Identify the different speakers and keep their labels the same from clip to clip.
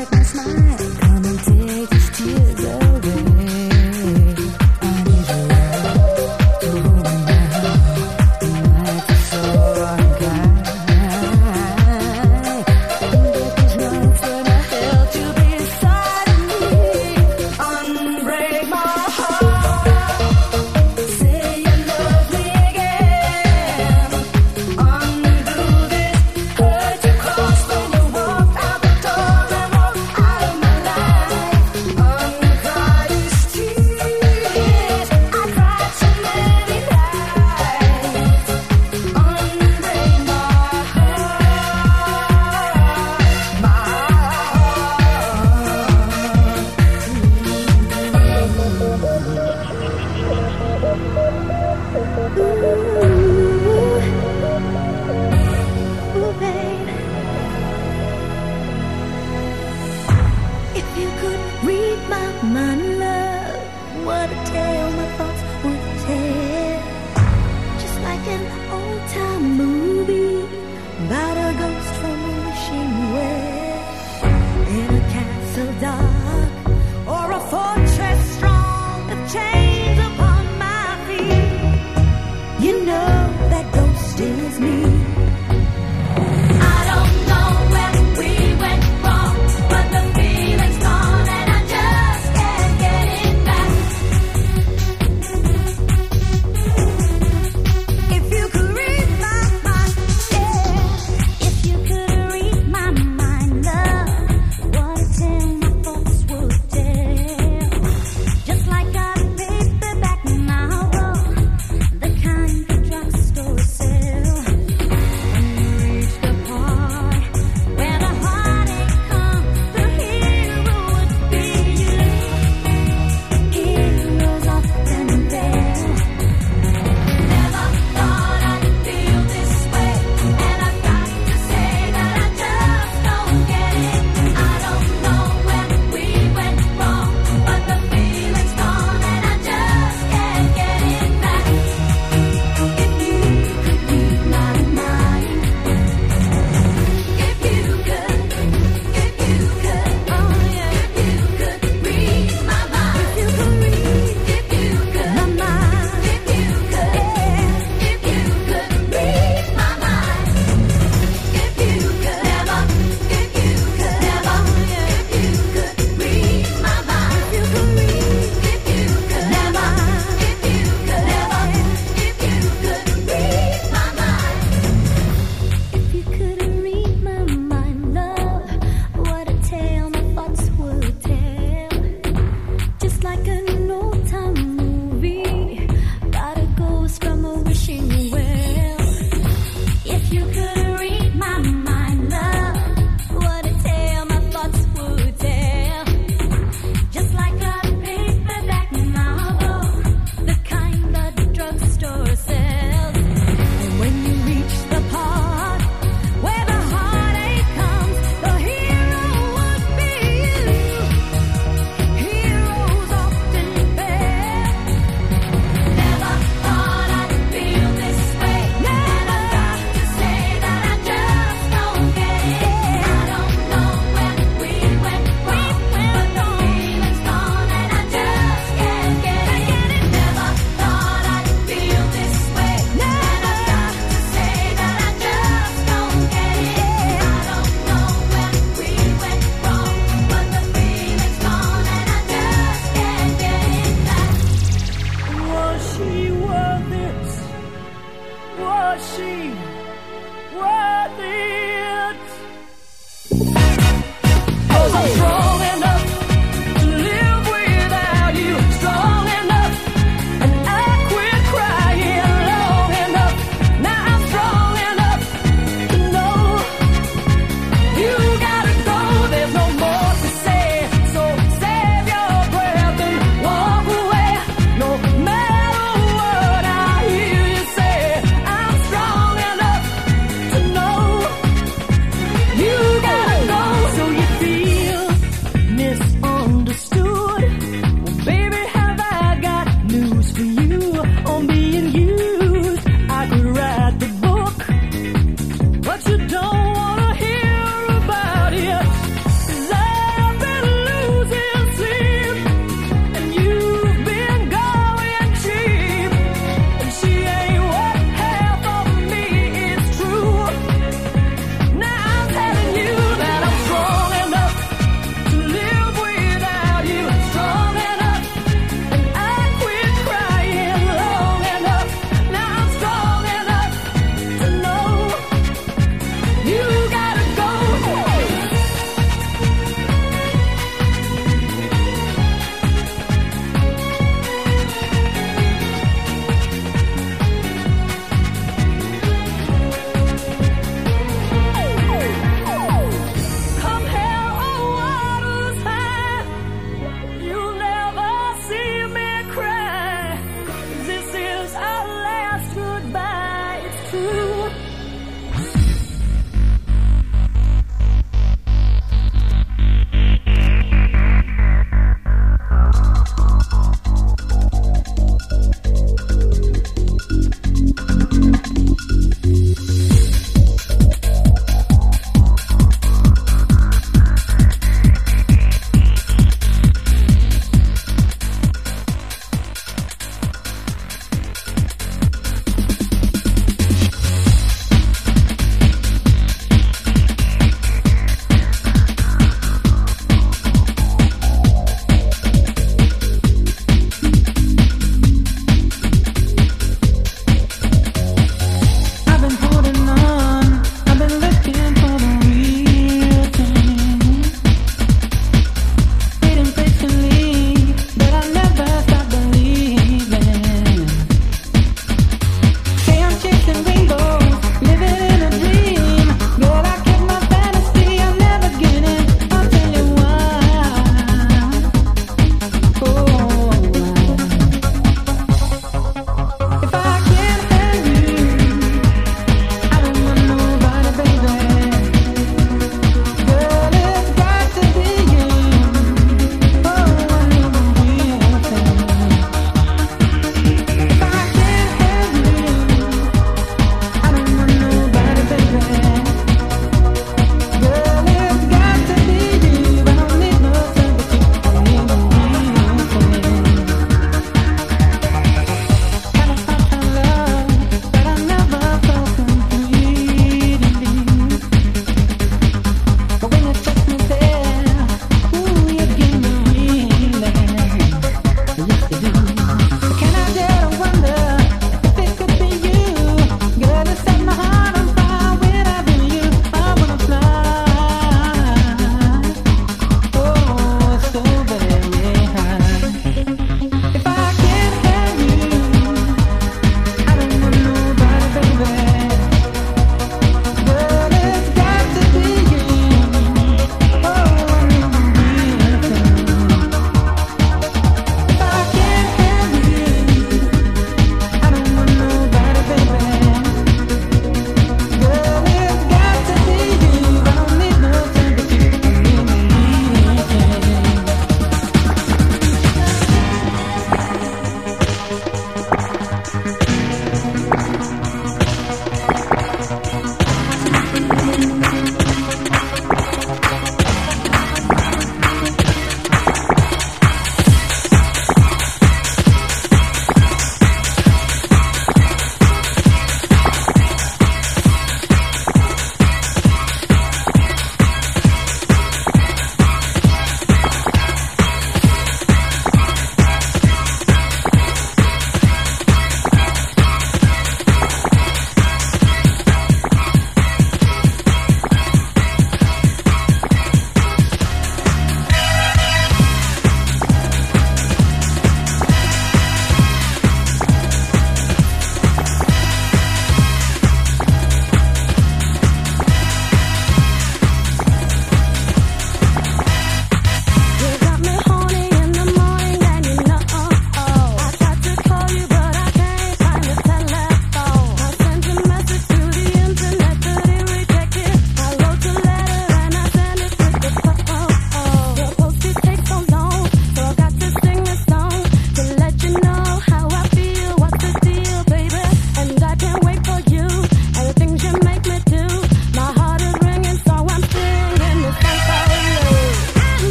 Speaker 1: Christmas smile. time
Speaker 2: movie about a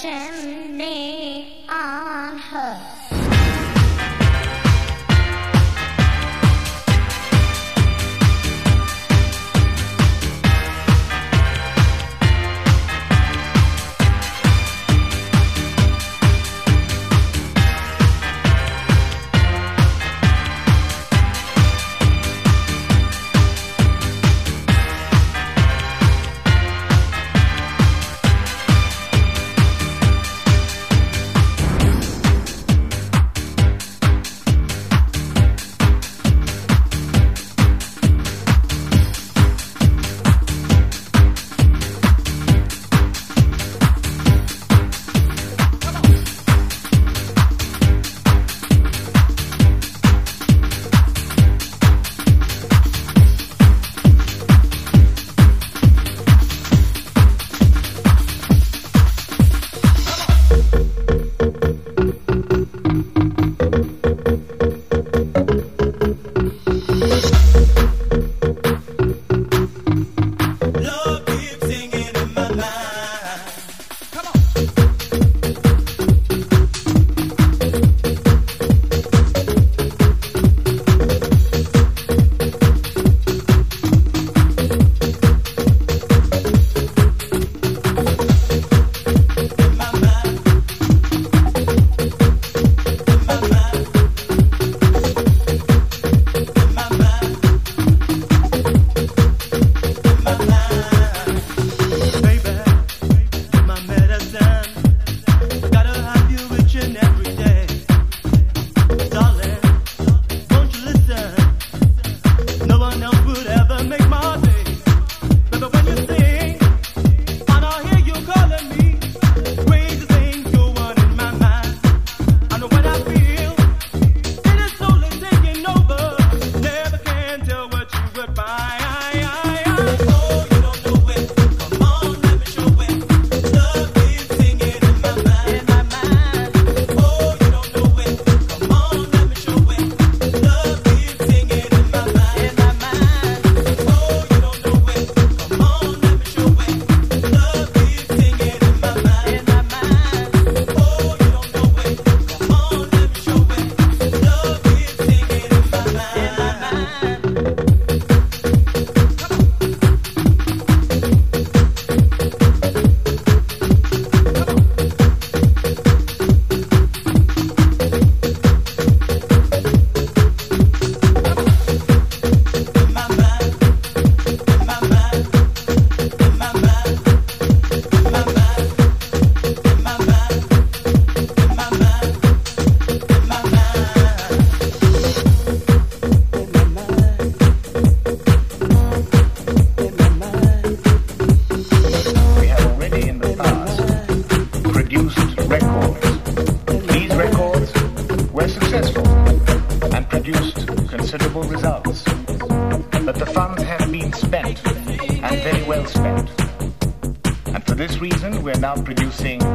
Speaker 2: Sure. we are now
Speaker 1: producing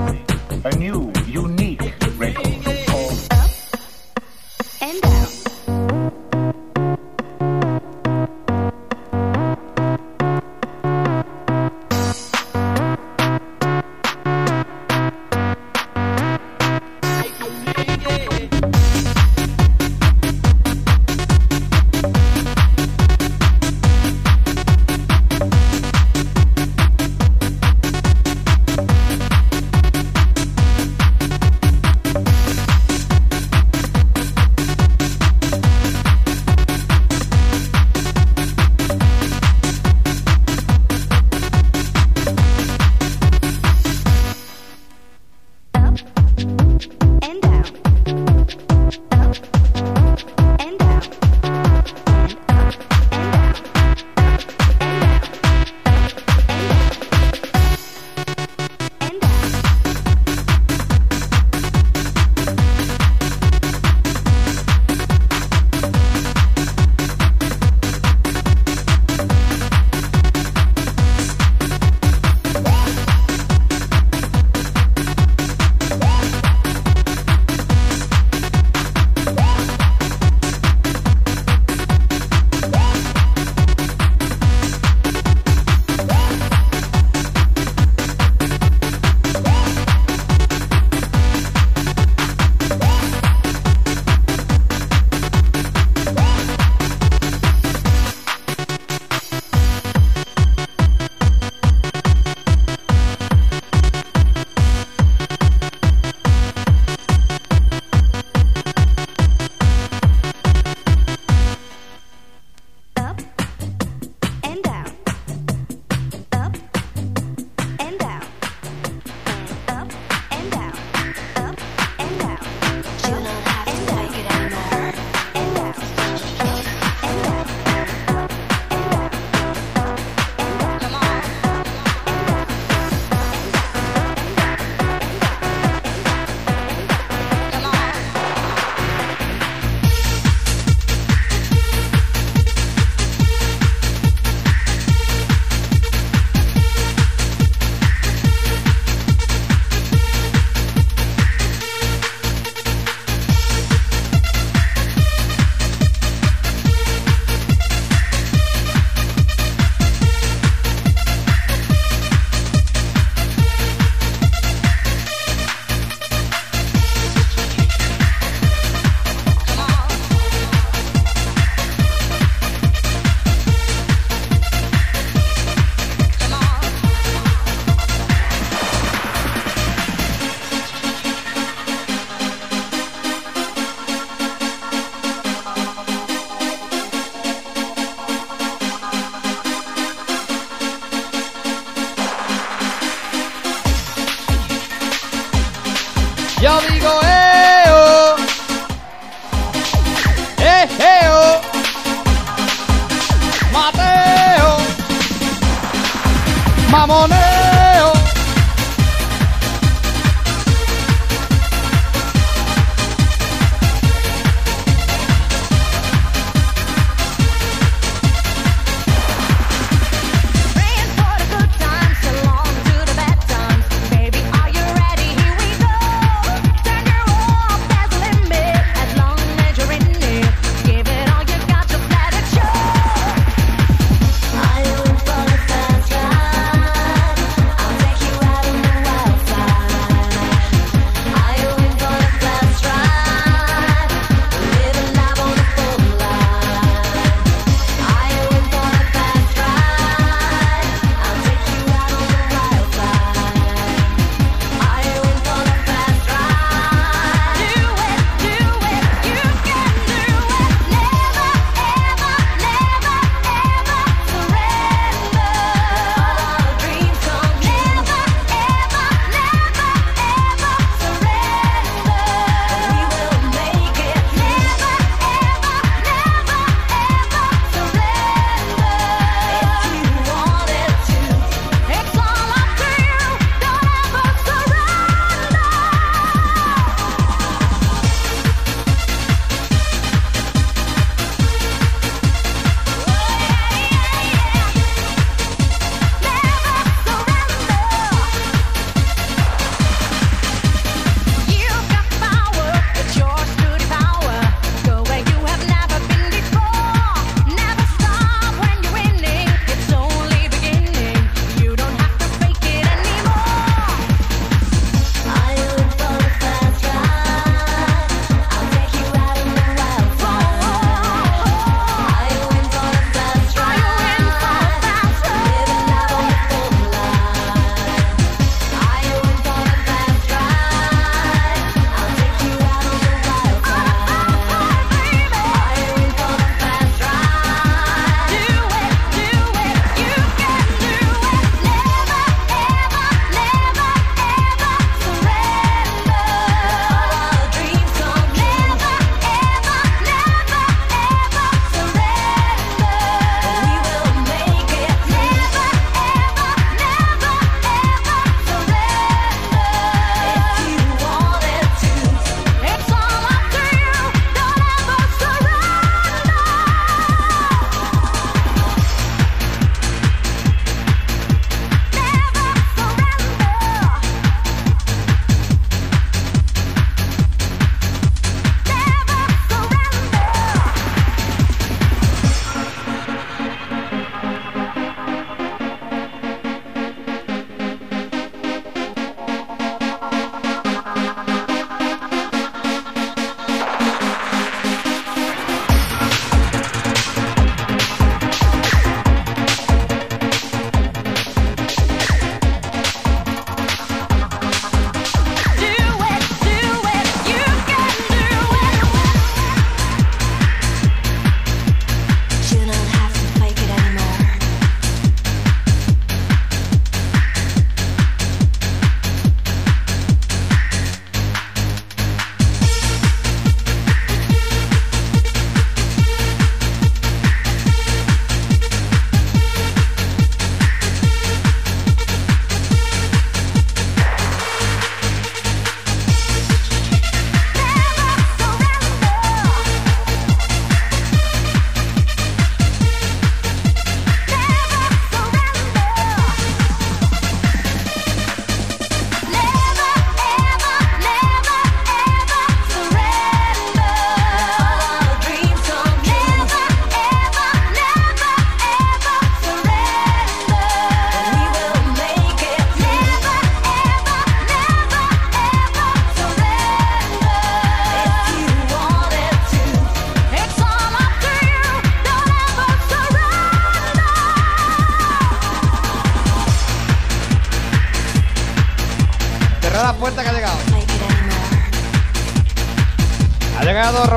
Speaker 1: Rodrigo.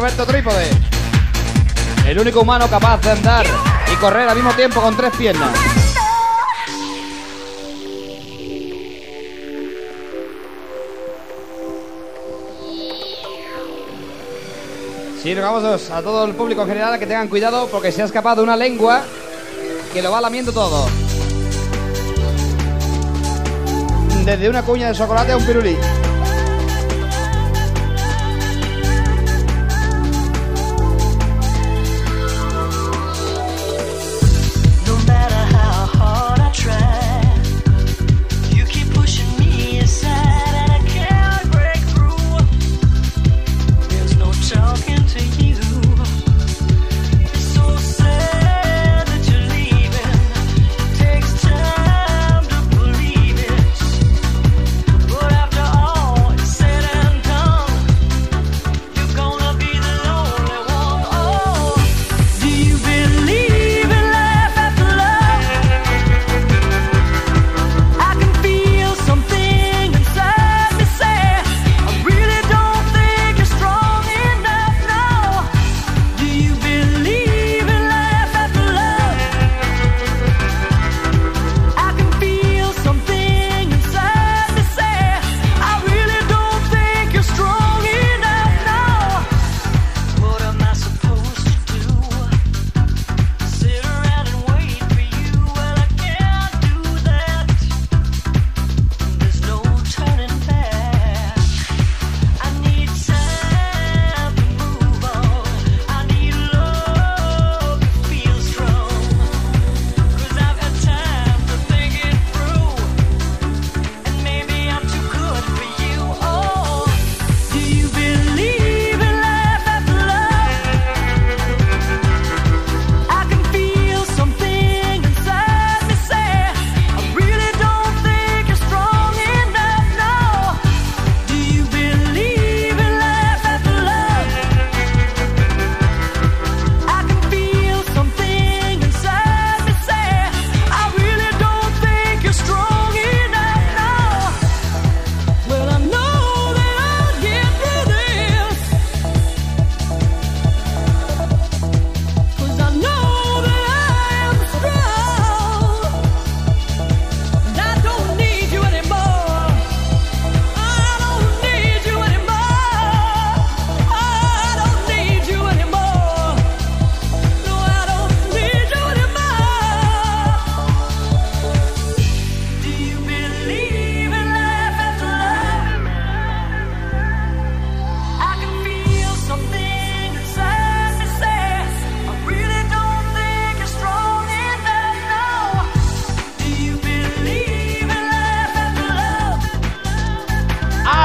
Speaker 1: Roberto Trípode. El único humano capaz de andar y correr al mismo tiempo con tres piernas.
Speaker 3: Sí, a todo el público en general que tengan cuidado porque se ha escapado una lengua que lo va lamiendo todo. Desde una cuña de chocolate a un pirulí.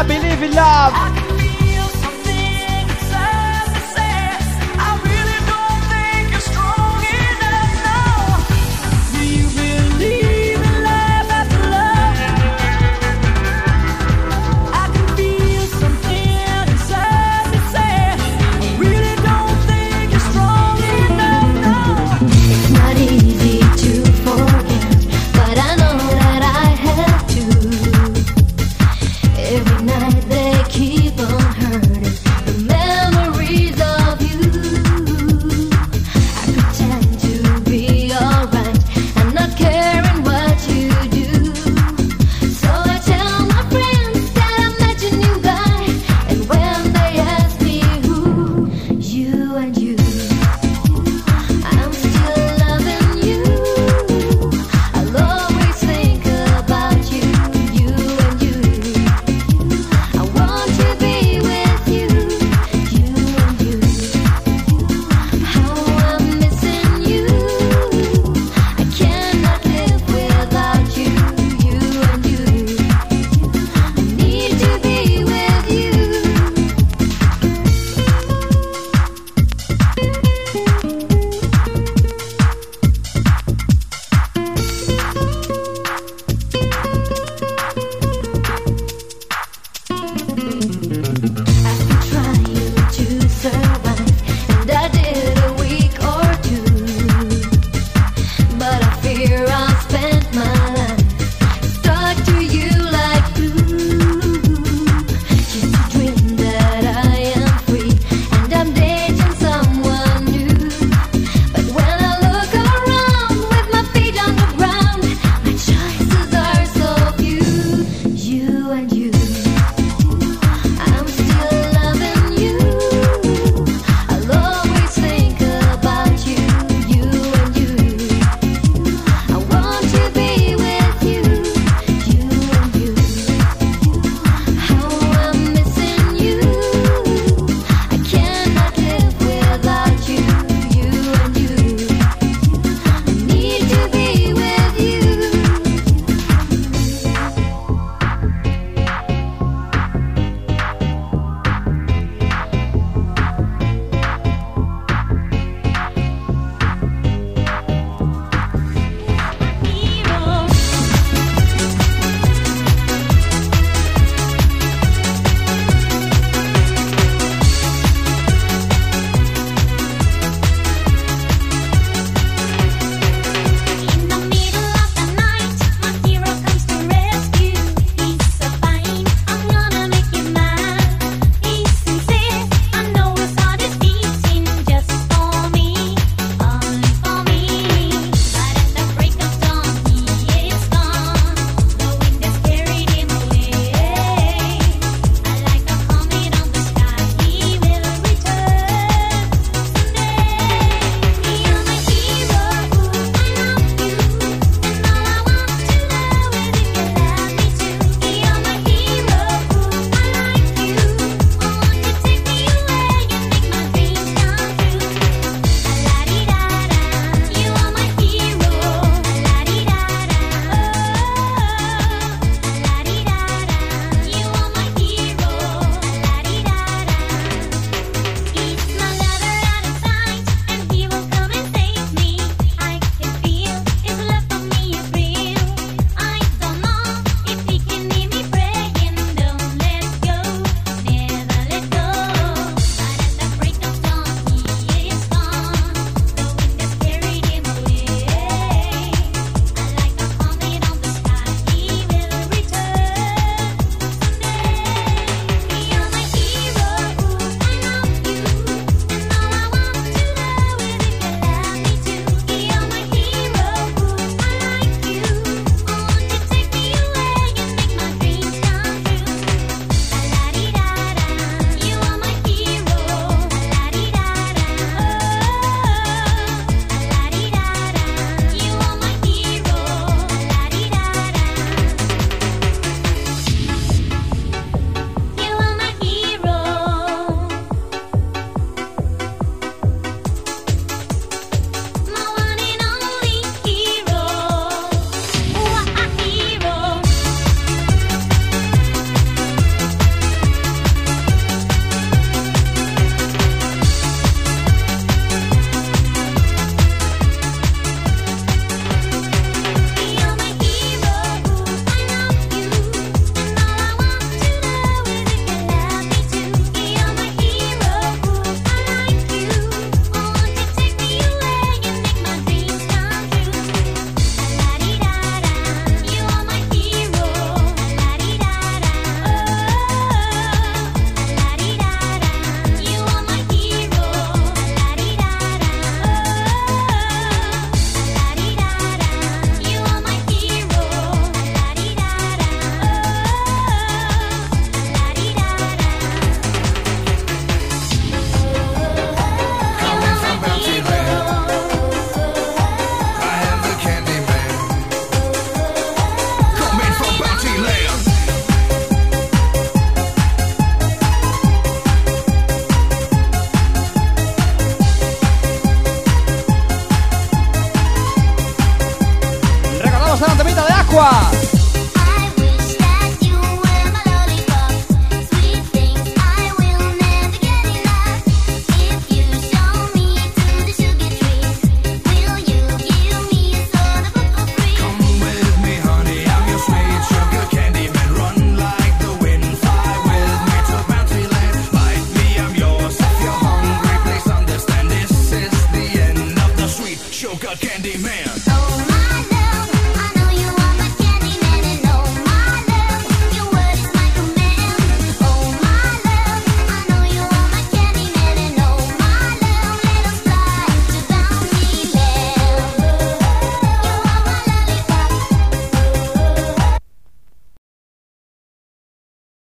Speaker 4: Believe
Speaker 5: in love.